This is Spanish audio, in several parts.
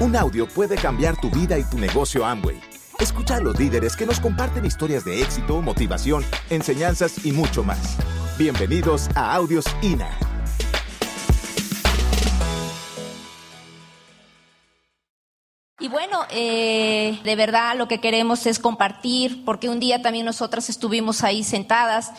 Un audio puede cambiar tu vida y tu negocio Amway. Escucha a los líderes que nos comparten historias de éxito, motivación, enseñanzas y mucho más. Bienvenidos a Audios INA. Y bueno, eh, de verdad lo que queremos es compartir, porque un día también nosotras estuvimos ahí sentadas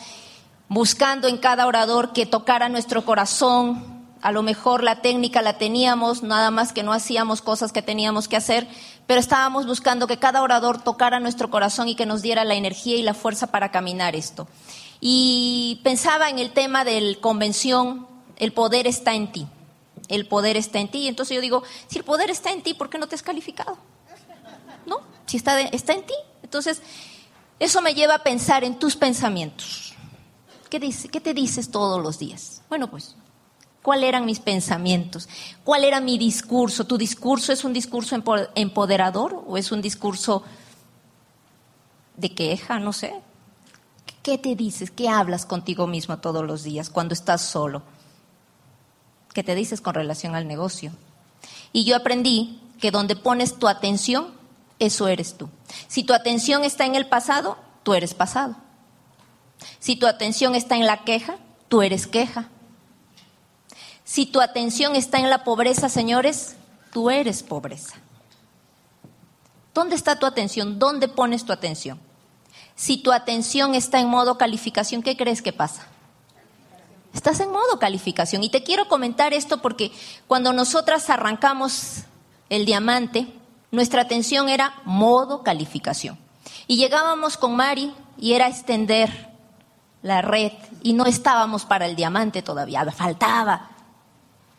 buscando en cada orador que tocara nuestro corazón. A lo mejor la técnica la teníamos, nada más que no hacíamos cosas que teníamos que hacer, pero estábamos buscando que cada orador tocara nuestro corazón y que nos diera la energía y la fuerza para caminar esto. Y pensaba en el tema del convención, el poder está en ti el poder está en ti. Y entonces yo digo, si el poder está en ti, ¿por qué no te has calificado? ¿No? Si está, está en ti. Entonces, eso me lleva a pensar en tus pensamientos. ¿Qué, ¿Qué te dices todos los días? Bueno, pues, ¿cuáles eran mis pensamientos? ¿Cuál era mi discurso? ¿Tu discurso es un discurso empoderador o es un discurso de queja? No sé. ¿Qué te dices? ¿Qué hablas contigo mismo todos los días cuando estás solo? que te dices con relación al negocio. Y yo aprendí que donde pones tu atención, eso eres tú. Si tu atención está en el pasado, tú eres pasado. Si tu atención está en la queja, tú eres queja. Si tu atención está en la pobreza, señores, tú eres pobreza. ¿Dónde está tu atención? ¿Dónde pones tu atención? Si tu atención está en modo calificación, ¿qué crees que pasa? Estás en modo calificación. Y te quiero comentar esto porque cuando nosotras arrancamos el diamante, nuestra atención era modo calificación. Y llegábamos con Mari y era extender la red y no estábamos para el diamante todavía, faltaba.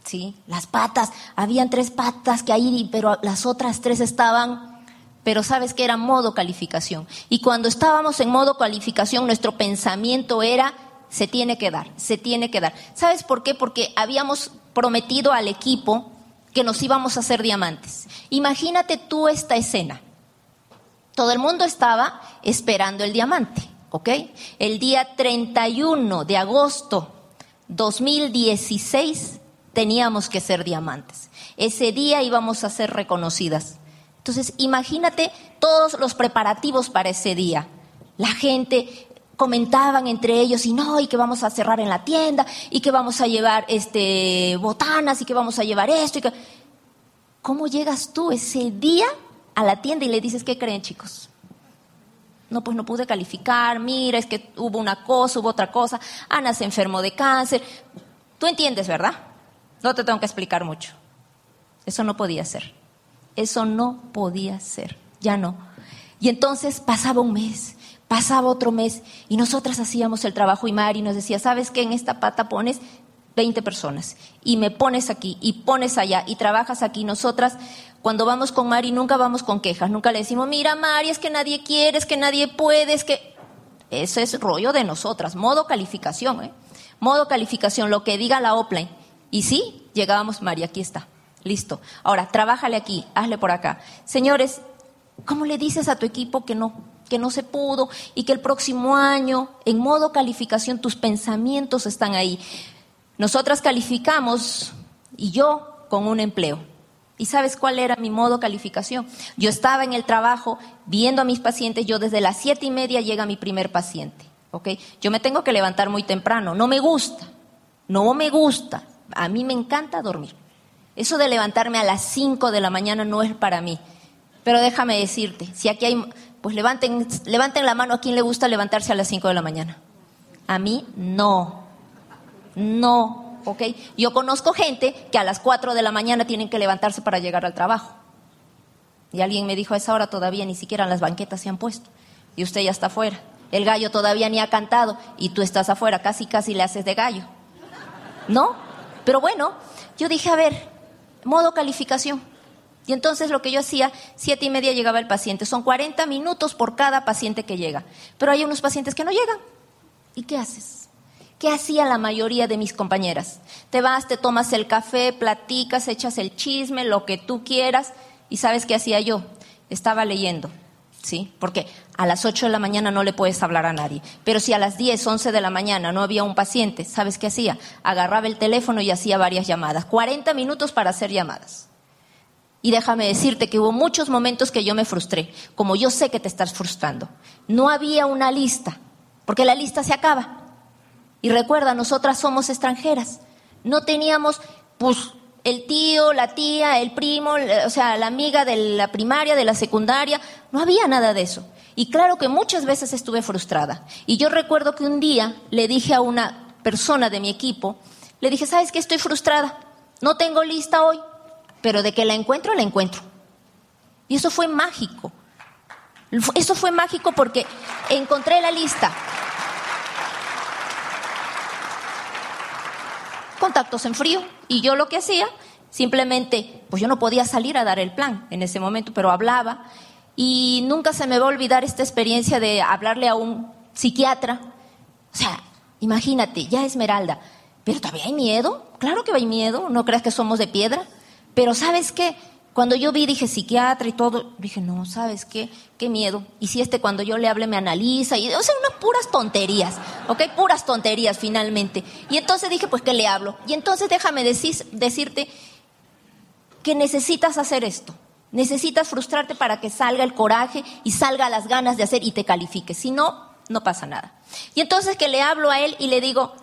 ¿Sí? Las patas, habían tres patas que ahí, pero las otras tres estaban, pero sabes que era modo calificación. Y cuando estábamos en modo calificación, nuestro pensamiento era se tiene que dar, se tiene que dar. ¿Sabes por qué? Porque habíamos prometido al equipo que nos íbamos a hacer diamantes. Imagínate tú esta escena. Todo el mundo estaba esperando el diamante, ¿ok? El día 31 de agosto 2016 teníamos que ser diamantes. Ese día íbamos a ser reconocidas. Entonces, imagínate todos los preparativos para ese día. La gente comentaban entre ellos y no, y que vamos a cerrar en la tienda, y que vamos a llevar este botanas, y que vamos a llevar esto. Y. ¿Cómo llegas tú ese día a la tienda y le dices, ¿qué creen chicos? No, pues no pude calificar, mira, es que hubo una cosa, hubo otra cosa, Ana se enfermó de cáncer. Tú entiendes, ¿verdad? No te tengo que explicar mucho. Eso no podía ser. Eso no podía ser. Ya no. Y entonces pasaba un mes, Pasaba otro mes y nosotras hacíamos el trabajo y Mari nos decía, ¿sabes qué? En esta pata pones 20 personas y me pones aquí y pones allá y trabajas aquí. Nosotras, cuando vamos con Mari, nunca vamos con quejas, nunca le decimos, mira Mari, es que nadie quiere, es que nadie puede, es que... Ese es rollo de nosotras, modo calificación, ¿eh? Modo calificación, lo que diga la offline. Y sí, llegábamos, Mari, aquí está, listo. Ahora, trabájale aquí, hazle por acá. Señores, ¿cómo le dices a tu equipo que no? que no se pudo y que el próximo año, en modo calificación, tus pensamientos están ahí. Nosotras calificamos y yo con un empleo. ¿Y sabes cuál era mi modo calificación? Yo estaba en el trabajo viendo a mis pacientes, yo desde las siete y media llega mi primer paciente. ¿ok? Yo me tengo que levantar muy temprano, no me gusta, no me gusta, a mí me encanta dormir. Eso de levantarme a las cinco de la mañana no es para mí. Pero déjame decirte, si aquí hay pues levanten, levanten la mano a quien le gusta levantarse a las 5 de la mañana. A mí no. No, ¿ok? Yo conozco gente que a las 4 de la mañana tienen que levantarse para llegar al trabajo. Y alguien me dijo, a esa hora todavía ni siquiera las banquetas se han puesto. Y usted ya está afuera. El gallo todavía ni ha cantado y tú estás afuera, casi casi le haces de gallo. ¿No? Pero bueno, yo dije, a ver, modo calificación. Y entonces lo que yo hacía, siete y media llegaba el paciente. Son 40 minutos por cada paciente que llega. Pero hay unos pacientes que no llegan. ¿Y qué haces? ¿Qué hacía la mayoría de mis compañeras? Te vas, te tomas el café, platicas, echas el chisme, lo que tú quieras. ¿Y sabes qué hacía yo? Estaba leyendo. ¿Sí? Porque a las 8 de la mañana no le puedes hablar a nadie. Pero si a las 10, 11 de la mañana no había un paciente, ¿sabes qué hacía? Agarraba el teléfono y hacía varias llamadas. 40 minutos para hacer llamadas. Y déjame decirte que hubo muchos momentos que yo me frustré, como yo sé que te estás frustrando. No había una lista, porque la lista se acaba. Y recuerda, nosotras somos extranjeras. No teníamos, pues, el tío, la tía, el primo, o sea, la amiga de la primaria, de la secundaria. No había nada de eso. Y claro que muchas veces estuve frustrada. Y yo recuerdo que un día le dije a una persona de mi equipo, le dije, ¿sabes qué? Estoy frustrada. No tengo lista hoy, pero de que la encuentro, la encuentro. Y eso fue mágico. Eso fue mágico porque encontré la lista. Contactos en frío. Y yo lo que hacía, simplemente, pues yo no podía salir a dar el plan en ese momento, pero hablaba y nunca se me va a olvidar esta experiencia de hablarle a un psiquiatra. O sea, imagínate, ya Esmeralda, pero todavía hay miedo. Claro que hay miedo, no creas que somos de piedra. Pero ¿sabes qué? Cuando yo vi, dije psiquiatra y todo, dije, no, ¿sabes qué? Qué miedo. Y si este cuando yo le hable me analiza, y, o sea, unas puras tonterías, ¿ok? Puras tonterías finalmente. Y entonces dije, pues, ¿qué le hablo? Y entonces déjame decir, decirte que necesitas hacer esto. Necesitas frustrarte para que salga el coraje y salga las ganas de hacer y te califique. Si no, no pasa nada. Y entonces que le hablo a él y le digo,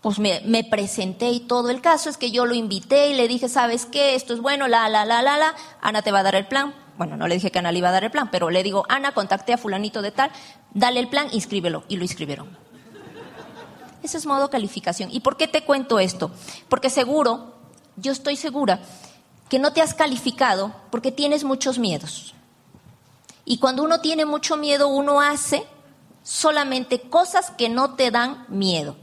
pues me, presenté y todo. El caso es que yo lo invité y le dije, ¿sabes qué? Esto es bueno, la, la, la, la, la. Ana te va a dar el plan. Bueno, no le dije que Ana le iba a dar el plan, pero le digo, Ana, contacté a fulanito de tal, dale el plan, inscríbelo. Y lo inscribieron. Ese es modo calificación. ¿Y por qué te cuento esto? Porque seguro, yo estoy segura que no te has calificado porque tienes muchos miedos. Y cuando uno tiene mucho miedo, uno hace solamente cosas que no te dan miedo.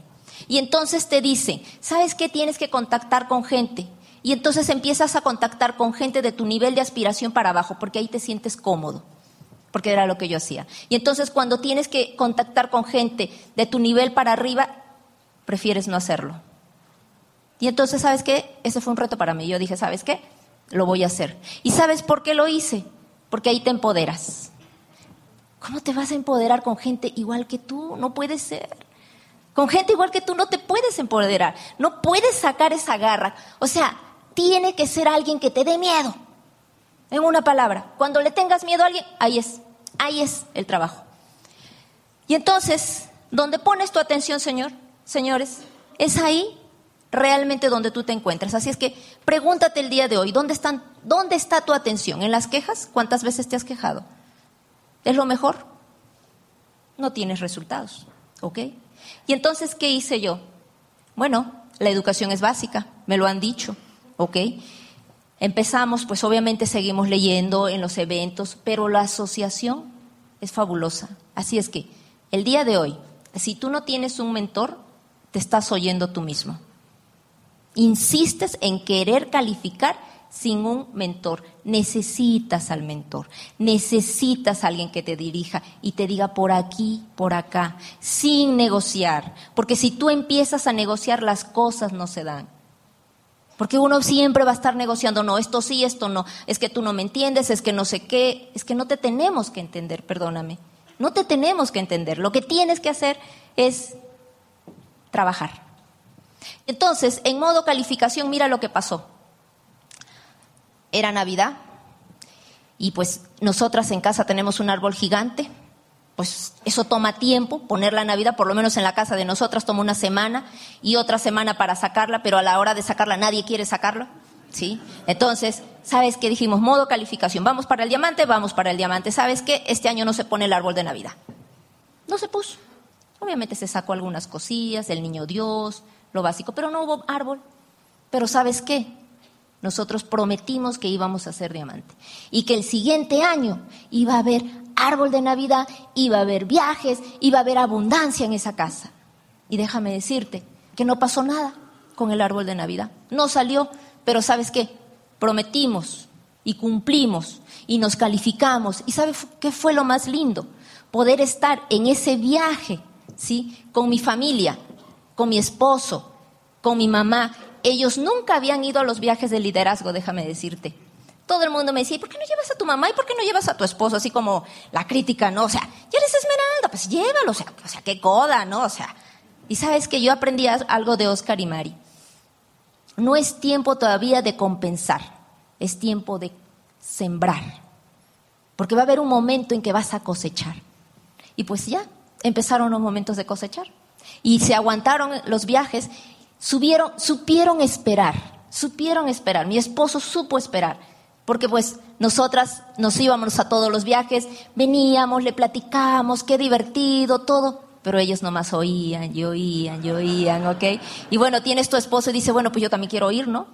Y entonces te dice, ¿sabes qué? Tienes que contactar con gente. Y entonces empiezas a contactar con gente de tu nivel de aspiración para abajo, porque ahí te sientes cómodo, porque era lo que yo hacía. Y entonces cuando tienes que contactar con gente de tu nivel para arriba, prefieres no hacerlo. Y entonces, ¿sabes qué? Ese fue un reto para mí. Yo dije, ¿sabes qué? lo voy a hacer. ¿Y sabes por qué lo hice? Porque ahí te empoderas. ¿Cómo te vas a empoderar con gente igual que tú? No puede ser. Con gente igual que tú no te puedes empoderar. No puedes sacar esa garra. O sea, tiene que ser alguien que te dé miedo. En una palabra, cuando le tengas miedo a alguien, ahí es. Ahí es el trabajo. Y entonces, ¿dónde pones tu atención, Señor? Señores, es ahí realmente donde tú te encuentras. Así es que pregúntate el día de hoy, ¿dónde, están, ¿dónde está tu atención? ¿En las quejas? ¿Cuántas veces te has quejado? ¿Es lo mejor? No tienes resultados, ¿ok? Y entonces, ¿qué hice yo? Bueno, la educación es básica, me lo han dicho, ¿ok? Empezamos, pues obviamente seguimos leyendo en los eventos, pero la asociación es fabulosa. Así es que el día de hoy, si tú no tienes un mentor, te estás oyendo tú mismo insistes en querer calificar sin un mentor. Necesitas al mentor, necesitas a alguien que te dirija y te diga por aquí, por acá, sin negociar. Porque si tú empiezas a negociar, las cosas no se dan. Porque uno siempre va a estar negociando, no, esto sí, esto no, es que tú no me entiendes, es que no sé qué, es que no te tenemos que entender, perdóname. No te tenemos que entender. Lo que tienes que hacer es trabajar. Entonces, en modo calificación, mira lo que pasó. Era Navidad y pues nosotras en casa tenemos un árbol gigante, pues eso toma tiempo, poner la Navidad, por lo menos en la casa de nosotras toma una semana y otra semana para sacarla, pero a la hora de sacarla nadie quiere sacarla. ¿Sí? Entonces, ¿sabes qué dijimos? Modo calificación. Vamos para el diamante, vamos para el diamante. ¿Sabes qué? Este año no se pone el árbol de Navidad. No se puso. Obviamente se sacó algunas cosillas, el niño Dios, lo básico, pero no hubo árbol. Pero ¿sabes qué? Nosotros prometimos que íbamos a hacer diamante y que el siguiente año iba a haber árbol de Navidad, iba a haber viajes, iba a haber abundancia en esa casa. Y déjame decirte que no pasó nada con el árbol de Navidad. No salió, pero ¿sabes qué? Prometimos y cumplimos y nos calificamos. ¿Y sabes qué fue lo más lindo? Poder estar en ese viaje, ¿sí? Con mi familia, con mi esposo, con mi mamá. Ellos nunca habían ido a los viajes de liderazgo, déjame decirte. Todo el mundo me decía, ¿por qué no llevas a tu mamá y por qué no llevas a tu esposo? Así como la crítica, ¿no? O sea, ya eres esmeralda, pues llévalo, o sea, o sea, qué coda, ¿no? O sea, y sabes que yo aprendí algo de Oscar y Mari. No es tiempo todavía de compensar, es tiempo de sembrar, porque va a haber un momento en que vas a cosechar. Y pues ya, empezaron los momentos de cosechar. Y se aguantaron los viajes, subieron, supieron esperar, supieron esperar. Mi esposo supo esperar, porque pues nosotras nos íbamos a todos los viajes, veníamos, le platicábamos, qué divertido, todo pero ellos nomás oían y oían y oían, ¿ok? Y bueno, tienes tu esposo y dice, bueno, pues yo también quiero oír, ¿no?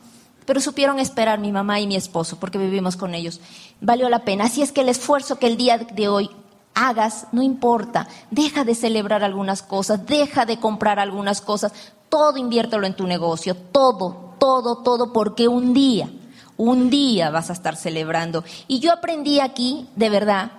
Pero supieron esperar mi mamá y mi esposo porque vivimos con ellos. Valió la pena. Así es que el esfuerzo que el día de hoy hagas, no importa. Deja de celebrar algunas cosas, deja de comprar algunas cosas. Todo inviértelo en tu negocio, todo, todo, todo, porque un día, un día vas a estar celebrando. Y yo aprendí aquí, de verdad,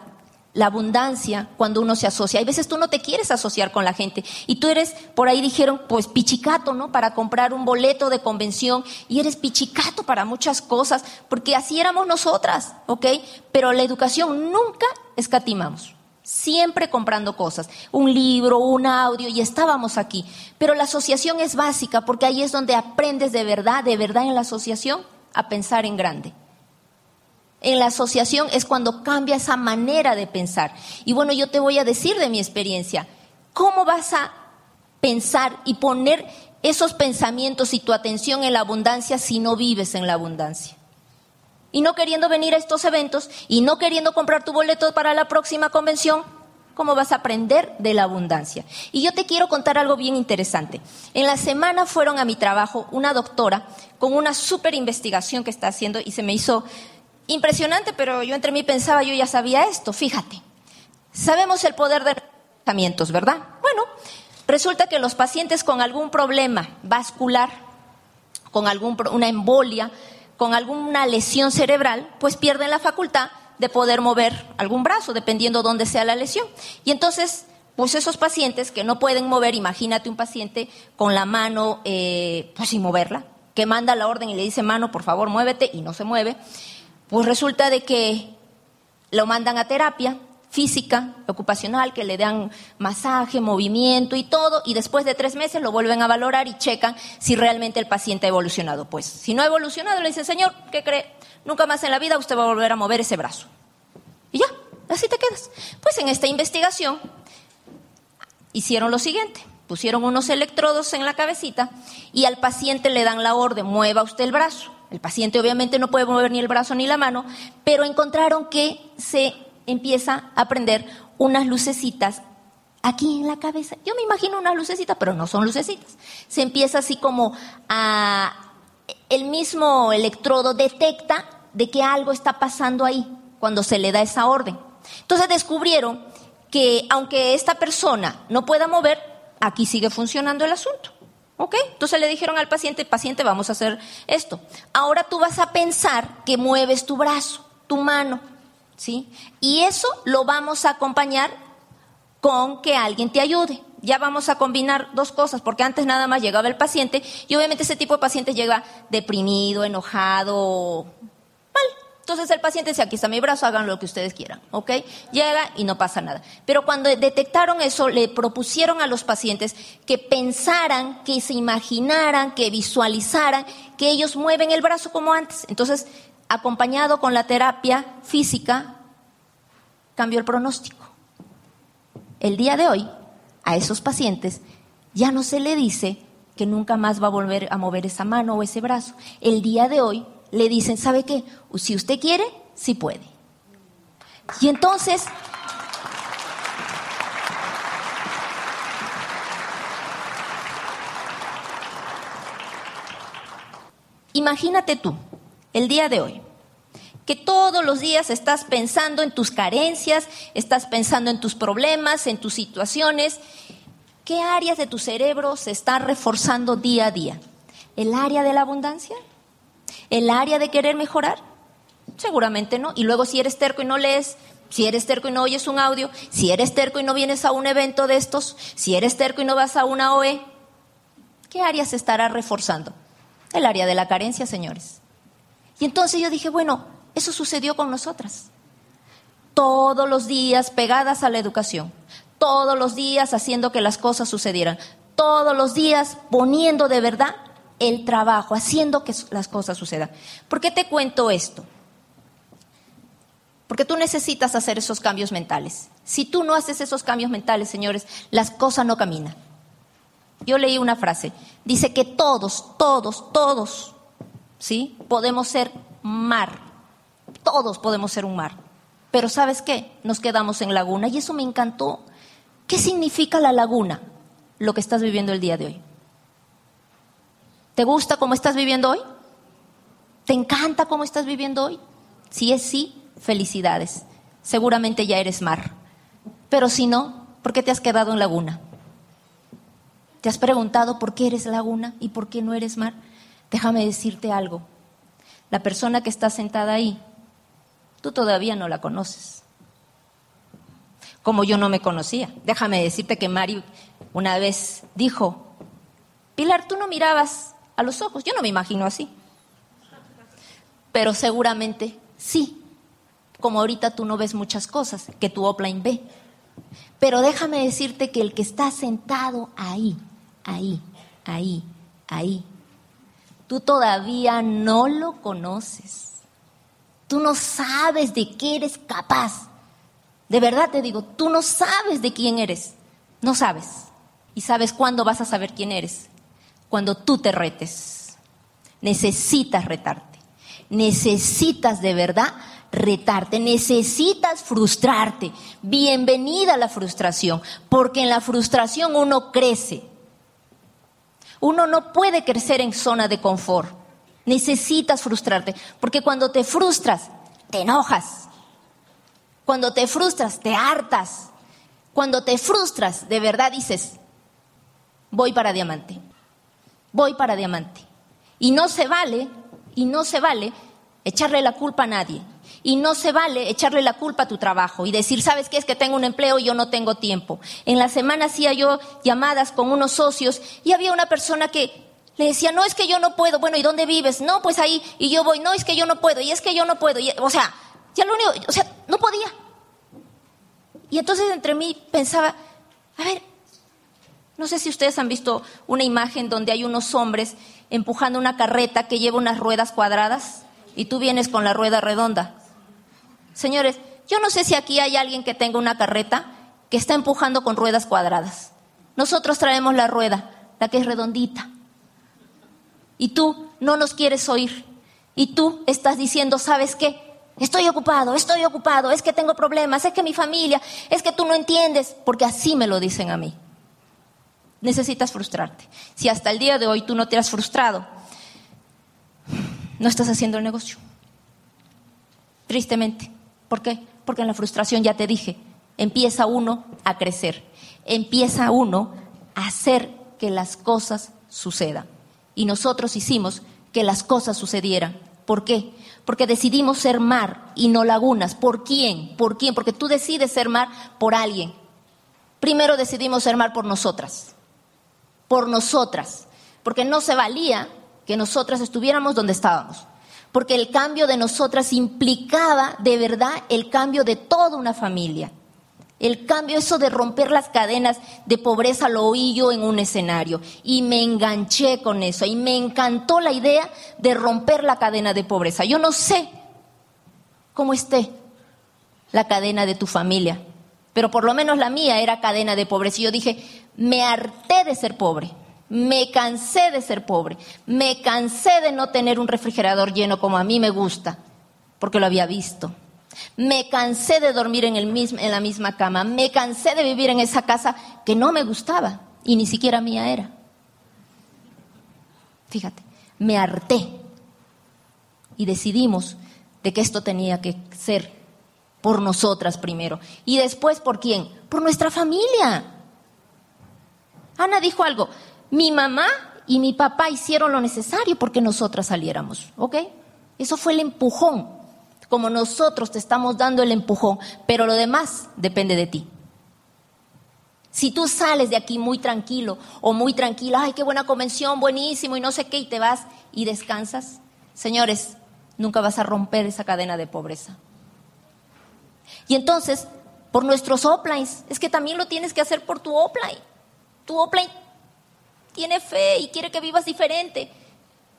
la abundancia cuando uno se asocia. Hay veces tú no te quieres asociar con la gente y tú eres, por ahí dijeron, pues pichicato, ¿no? Para comprar un boleto de convención y eres pichicato para muchas cosas, porque así éramos nosotras, ¿ok? Pero la educación nunca escatimamos. Siempre comprando cosas, un libro, un audio, y estábamos aquí. Pero la asociación es básica porque ahí es donde aprendes de verdad, de verdad en la asociación, a pensar en grande en la asociación es cuando cambia esa manera de pensar. Y bueno, yo te voy a decir de mi experiencia, ¿cómo vas a pensar y poner esos pensamientos y tu atención en la abundancia si no vives en la abundancia? Y no queriendo venir a estos eventos y no queriendo comprar tu boleto para la próxima convención, ¿cómo vas a aprender de la abundancia? Y yo te quiero contar algo bien interesante. En la semana fueron a mi trabajo una doctora con una súper investigación que está haciendo y se me hizo Impresionante, pero yo entre mí pensaba, yo ya sabía esto, fíjate. Sabemos el poder de pensamientos, ¿verdad? Bueno, resulta que los pacientes con algún problema vascular, con algún, una embolia, con alguna lesión cerebral, pues pierden la facultad de poder mover algún brazo, dependiendo dónde sea la lesión. Y entonces, pues esos pacientes que no pueden mover, imagínate un paciente con la mano, eh, pues sin moverla, que manda la orden y le dice, mano, por favor, muévete, y no se mueve. Pues resulta de que lo mandan a terapia física, ocupacional, que le dan masaje, movimiento y todo, y después de tres meses lo vuelven a valorar y checan si realmente el paciente ha evolucionado. Pues si no ha evolucionado, le dicen, señor, ¿qué cree? Nunca más en la vida usted va a volver a mover ese brazo. Y ya, así te quedas. Pues en esta investigación hicieron lo siguiente. Pusieron unos electrodos en la cabecita y al paciente le dan la orden, mueva usted el brazo. El paciente obviamente no puede mover ni el brazo ni la mano, pero encontraron que se empieza a prender unas lucecitas aquí en la cabeza. Yo me imagino unas lucecitas, pero no son lucecitas. Se empieza así como. El mismo electrodo detecta de que algo está pasando ahí cuando se le da esa orden. Entonces descubrieron que aunque esta persona no pueda mover, aquí sigue funcionando el asunto. ¿Ok? Entonces le dijeron al paciente, paciente, vamos a hacer esto. Ahora tú vas a pensar que mueves tu brazo, tu mano, ¿sí? Y eso lo vamos a acompañar con que alguien te ayude. Ya vamos a combinar dos cosas, porque antes nada más llegaba el paciente y obviamente ese tipo de paciente llega deprimido, enojado, mal. Entonces el paciente dice, aquí está mi brazo, hagan lo que ustedes quieran, ¿ok? Llega y no pasa nada. Pero cuando detectaron eso, le propusieron a los pacientes que pensaran, que se imaginaran, que visualizaran, que ellos mueven el brazo como antes. Entonces, acompañado con la terapia física, cambió el pronóstico. El día de hoy, a esos pacientes ya no se le dice que nunca más va a volver a mover esa mano o ese brazo. El día de hoy le dicen, ¿sabe qué? Si usted quiere, sí puede. Y entonces, imagínate tú, el día de hoy, que todos los días estás pensando en tus carencias, estás pensando en tus problemas, en tus situaciones. ¿Qué áreas de tu cerebro se están reforzando día a día? ¿El área de la abundancia? el área de querer mejorar? Seguramente no. Y luego si eres terco y no lees, si eres terco y no oyes un audio, si eres terco y no vienes a un evento de estos, si eres terco y no vas a una OE, ¿qué área se estará reforzando? El área de la carencia, señores. Y entonces yo dije, bueno, eso sucedió con nosotras. Todos los días pegadas a la educación, todos los días haciendo que las cosas sucedieran, todos los días poniendo de verdad el trabajo, haciendo que las cosas sucedan. ¿Por qué te cuento esto? Porque tú necesitas hacer esos cambios mentales. Si tú no haces esos cambios mentales, señores, las cosas no caminan. Yo leí una frase, dice que todos, todos, todos, ¿sí? Podemos ser mar. Todos podemos ser un mar. Pero ¿sabes qué? Nos quedamos en laguna y eso me encantó. ¿Qué significa la laguna? Lo que estás viviendo el día de hoy. ¿Te gusta cómo estás viviendo hoy? ¿Te encanta cómo estás viviendo hoy? Si es sí, felicidades. Seguramente ya eres mar. Pero si no, ¿por qué te has quedado en laguna? ¿Te has preguntado por qué eres laguna y por qué no eres mar? Déjame decirte algo. La persona que está sentada ahí, tú todavía no la conoces. Como yo no me conocía. Déjame decirte que Mari una vez dijo, Pilar, tú no mirabas a los ojos. Yo no me imagino así. Pero seguramente sí. Como ahorita tú no ves muchas cosas que tu offline ve. Pero déjame decirte que el que está sentado ahí, ahí, ahí, ahí, tú todavía no lo conoces. Tú no sabes de qué eres capaz. De verdad te digo, tú no sabes de quién eres. No sabes. ¿Y sabes cuándo vas a saber quién eres? Cuando tú te retes. Necesitas retarte. Necesitas de verdad retarte, necesitas frustrarte. Bienvenida a la frustración, porque en la frustración uno crece. Uno no puede crecer en zona de confort. Necesitas frustrarte, porque cuando te frustras, te enojas. Cuando te frustras, te hartas. Cuando te frustras, de verdad dices, voy para diamante. Voy para diamante. Y no se vale, y no se vale echarle la culpa a nadie. Y no se vale echarle la culpa a tu trabajo y decir, ¿sabes qué? Es que tengo un empleo y yo no tengo tiempo. En la semana hacía yo llamadas con unos socios y había una persona que le decía, no, es que yo no puedo. Bueno, ¿y dónde vives? No, pues ahí. Y yo voy, no, es que yo no puedo. Y es que yo no puedo. o sea, ya lo único, o sea, no podía. Y entonces entre mí pensaba, a ver, no sé si ustedes han visto una imagen donde hay unos hombres empujando una carreta que lleva unas ruedas cuadradas y tú vienes con la rueda redonda. Señores, yo no sé si aquí hay alguien que tenga una carreta que está empujando con ruedas cuadradas. Nosotros traemos la rueda, la que es redondita. Y tú no nos quieres oír. Y tú estás diciendo, ¿sabes qué? Estoy ocupado, estoy ocupado, es que tengo problemas, es que mi familia, es que tú no entiendes, porque así me lo dicen a mí. Necesitas frustrarte. Si hasta el día de hoy tú no te has frustrado, no estás haciendo el negocio. Tristemente. ¿Por qué? Porque en la frustración ya te dije, empieza uno a crecer, empieza uno a hacer que las cosas sucedan. Y nosotros hicimos que las cosas sucedieran. ¿Por qué? Porque decidimos ser mar y no lagunas. ¿Por quién? ¿Por quién? Porque tú decides ser mar por alguien. Primero decidimos ser mar por nosotras. Por nosotras. Porque no se valía que nosotras estuviéramos donde estábamos porque el cambio de nosotras implicaba de verdad el cambio de toda una familia. El cambio, eso de romper las cadenas de pobreza, lo oí yo en un escenario y me enganché con eso y me encantó la idea de romper la cadena de pobreza. Yo no sé cómo esté la cadena de tu familia, pero por lo menos la mía era cadena de pobreza. Y yo dije, me harté de ser pobre. Me cansé de ser pobre, me cansé de no tener un refrigerador lleno como a mí me gusta, porque lo había visto. Me cansé de dormir en, el mismo, en la misma cama, me cansé de vivir en esa casa que no me gustaba y ni siquiera mía era. Fíjate, me harté y decidimos de que esto tenía que ser por nosotras primero y después por quién, por nuestra familia. Ana dijo algo, mi mamá y mi papá hicieron lo necesario porque nosotras saliéramos, ¿ok? Eso fue el empujón, como nosotros te estamos dando el empujón, pero lo demás depende de ti. Si tú sales de aquí muy tranquilo o muy tranquila, ay, qué buena convención, buenísimo y no sé qué, y te vas y descansas, señores, nunca vas a romper esa cadena de pobreza. Y entonces, por nuestros uplines, es que también lo tienes que hacer por tu upline. Tu upline tiene fe y quiere que vivas diferente.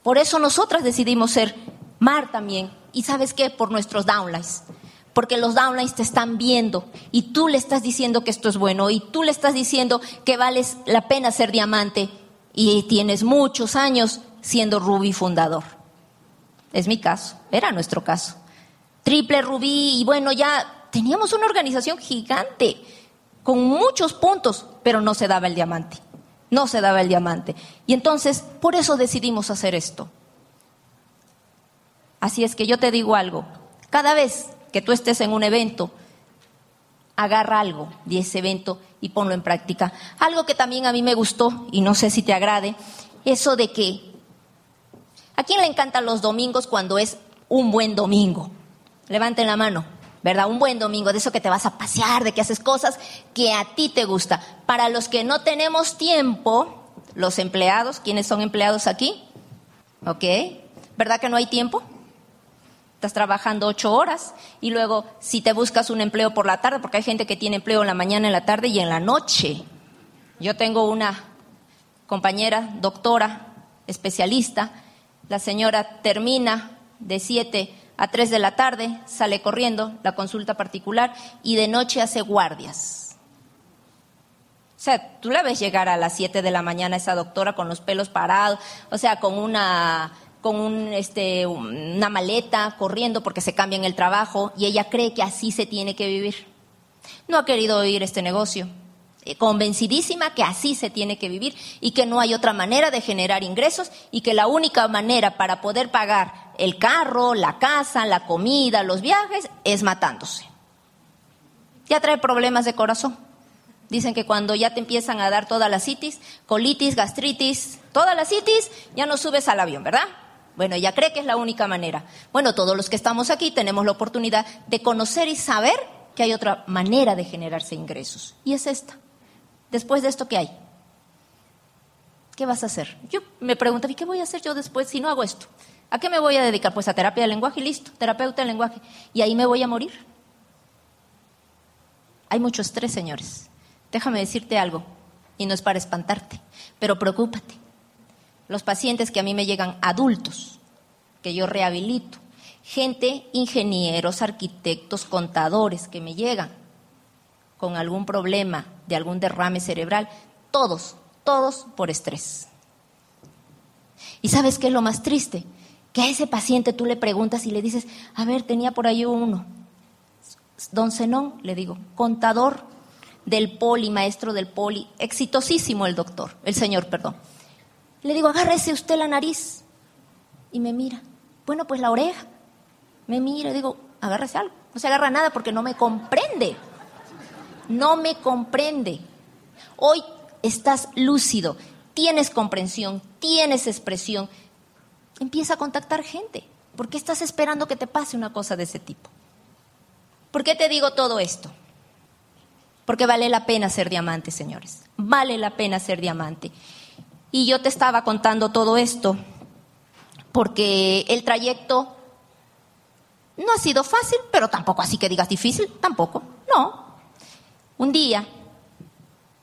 Por eso nosotras decidimos ser mar también. ¿Y sabes qué? Por nuestros downlines. porque los downlines te están viendo y tú le estás diciendo que esto es bueno y tú le estás diciendo que vales la pena ser diamante y tienes muchos años siendo rubí fundador. Es mi caso, era nuestro caso. Triple rubí y bueno, ya teníamos una organización gigante con muchos puntos, pero no se daba el diamante. No se daba el diamante. Y entonces, por eso decidimos hacer esto. Así es que yo te digo algo, cada vez que tú estés en un evento, agarra algo de ese evento y ponlo en práctica. Algo que también a mí me gustó, y no sé si te agrade, eso de que, ¿a quién le encantan los domingos cuando es un buen domingo? Levanten la mano, ¿verdad? Un buen domingo, de eso que te vas a pasear, de que haces cosas que a ti te gusta. Para los que no tenemos tiempo, los empleados, ¿quiénes son empleados aquí? ¿Ok? ¿Verdad que no hay tiempo? estás trabajando ocho horas y luego si te buscas un empleo por la tarde, porque hay gente que tiene empleo en la mañana, en la tarde y en la noche. Yo tengo una compañera, doctora, especialista, la señora termina de siete a tres de la tarde, sale corriendo la consulta particular y de noche hace guardias. O sea, tú la ves llegar a las siete de la mañana esa doctora con los pelos parados, o sea, con una con un, este, una maleta, corriendo porque se cambia en el trabajo y ella cree que así se tiene que vivir. No ha querido oír este negocio, convencidísima que así se tiene que vivir y que no hay otra manera de generar ingresos y que la única manera para poder pagar el carro, la casa, la comida, los viajes es matándose. Ya trae problemas de corazón. Dicen que cuando ya te empiezan a dar todas las citis, colitis, gastritis, todas las citis, ya no subes al avión, ¿verdad? Bueno, ella cree que es la única manera. Bueno, todos los que estamos aquí tenemos la oportunidad de conocer y saber que hay otra manera de generarse ingresos. Y es esta. Después de esto, ¿qué hay? ¿Qué vas a hacer? Yo me pregunto, ¿y qué voy a hacer yo después si no hago esto? ¿A qué me voy a dedicar? Pues a terapia del lenguaje y listo, terapeuta del lenguaje. Y ahí me voy a morir. Hay mucho estrés, señores. Déjame decirte algo, y no es para espantarte, pero preocúpate los pacientes que a mí me llegan adultos, que yo rehabilito, gente, ingenieros, arquitectos, contadores que me llegan con algún problema de algún derrame cerebral, todos, todos por estrés. ¿Y sabes qué es lo más triste? Que a ese paciente tú le preguntas y le dices, a ver, tenía por ahí uno. Don Zenón, le digo, contador del poli, maestro del poli, exitosísimo el doctor, el señor, perdón. Le digo, agárrese usted la nariz. Y me mira. Bueno, pues la oreja. Me mira digo, agárrese algo. No se agarra nada porque no me comprende. No me comprende. Hoy estás lúcido, tienes comprensión, tienes expresión. Empieza a contactar gente. ¿Por qué estás esperando que te pase una cosa de ese tipo? ¿Por qué te digo todo esto? Porque vale la pena ser diamante, señores. Vale la pena ser diamante. Y yo te estaba contando todo esto porque el trayecto no ha sido fácil, pero tampoco así que digas difícil, tampoco, no. Un día,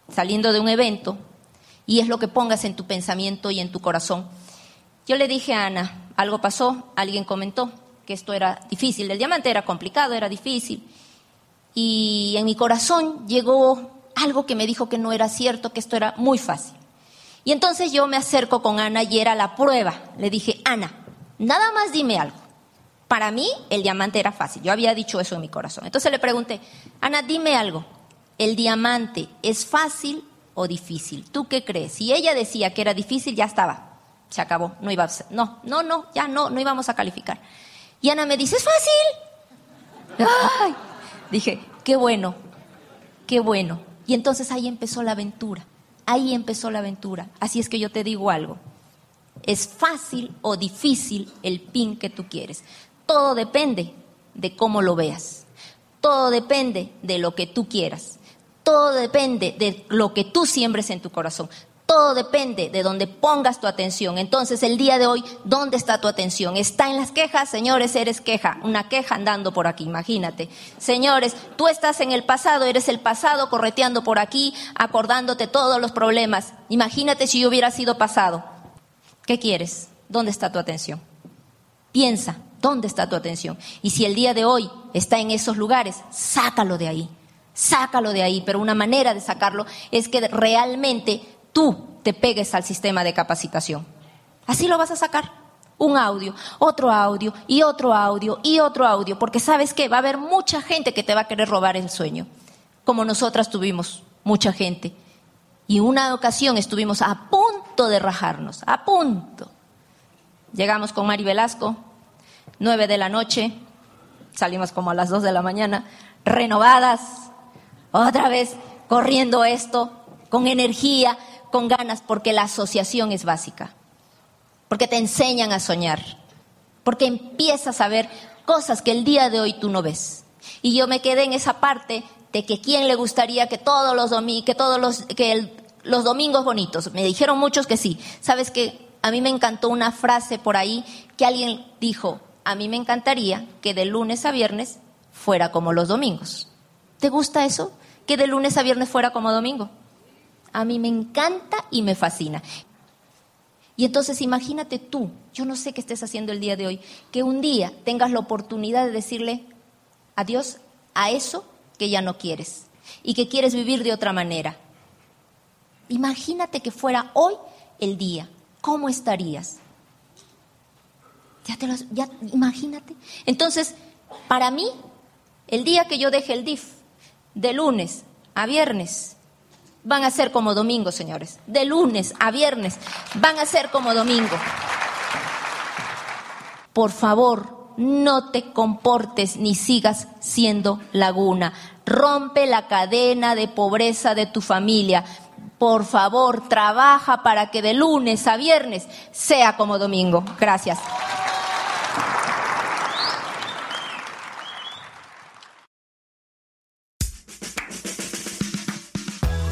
saliendo de un evento, y es lo que pongas en tu pensamiento y en tu corazón, yo le dije a Ana, algo pasó, alguien comentó que esto era difícil, el diamante era complicado, era difícil, y en mi corazón llegó algo que me dijo que no era cierto, que esto era muy fácil. Y entonces yo me acerco con Ana y era la prueba. Le dije, Ana, nada más dime algo. Para mí el diamante era fácil. Yo había dicho eso en mi corazón. Entonces le pregunté, Ana, dime algo. ¿El diamante es fácil o difícil? ¿Tú qué crees? Si ella decía que era difícil, ya estaba. Se acabó. No iba a. No, no, no, ya no, no íbamos a calificar. Y Ana me dice, ¿es fácil? Dije, qué bueno, qué bueno. Y entonces ahí empezó la aventura. Ahí empezó la aventura. Así es que yo te digo algo. Es fácil o difícil el pin que tú quieres. Todo depende de cómo lo veas. Todo depende de lo que tú quieras. Todo depende de lo que tú siembres en tu corazón. Todo depende de donde pongas tu atención. Entonces, el día de hoy, ¿dónde está tu atención? ¿Está en las quejas? Señores, eres queja. Una queja andando por aquí, imagínate. Señores, tú estás en el pasado, eres el pasado correteando por aquí, acordándote todos los problemas. Imagínate si yo hubiera sido pasado. ¿Qué quieres? ¿Dónde está tu atención? Piensa, ¿Dónde está tu atención? Y si el día de hoy está en esos lugares, sácalo de ahí. Sácalo de ahí. Pero una manera de sacarlo es que realmente tú te pegues al sistema de capacitación. Así lo vas a sacar. Un audio, otro audio y otro audio y otro audio. Porque sabes que va a haber mucha gente que te va a querer robar el sueño. Como nosotras tuvimos mucha gente. Y una ocasión estuvimos a punto de rajarnos, a punto. Llegamos con Mari Velasco, nueve de la noche, salimos como a las dos de la mañana, renovadas, otra vez corriendo esto, con energía, con ganas, porque la asociación es básica, porque te enseñan a soñar, porque empiezas a ver cosas que el día de hoy tú no ves. Y yo me quedé en esa parte de que quién le gustaría que todos los que todos los, que los domingos bonitos. Me dijeron muchos que sí. Sabes que a mí me encantó una frase por ahí que alguien dijo, a mí me encantaría que de lunes a viernes fuera como los domingos. ¿Te gusta eso? Que de lunes a viernes fuera como domingo. A mí me encanta y me fascina. Y entonces imagínate tú, yo no sé qué estés haciendo el día de hoy, que un día tengas la oportunidad de decirle adiós a eso que ya no quieres y que quieres vivir de otra manera. Imagínate que fuera hoy el día. ¿Cómo estarías? Ya te lo, ya imagínate. Entonces, para mí, el día que yo deje el DIF, de lunes a viernes, van a ser como domingo, señores. De lunes a viernes van a ser como domingo. Por favor, no te comportes ni sigas siendo laguna. Rompe la cadena de pobreza de tu familia. Por favor, trabaja para que de lunes a viernes sea como domingo. Gracias.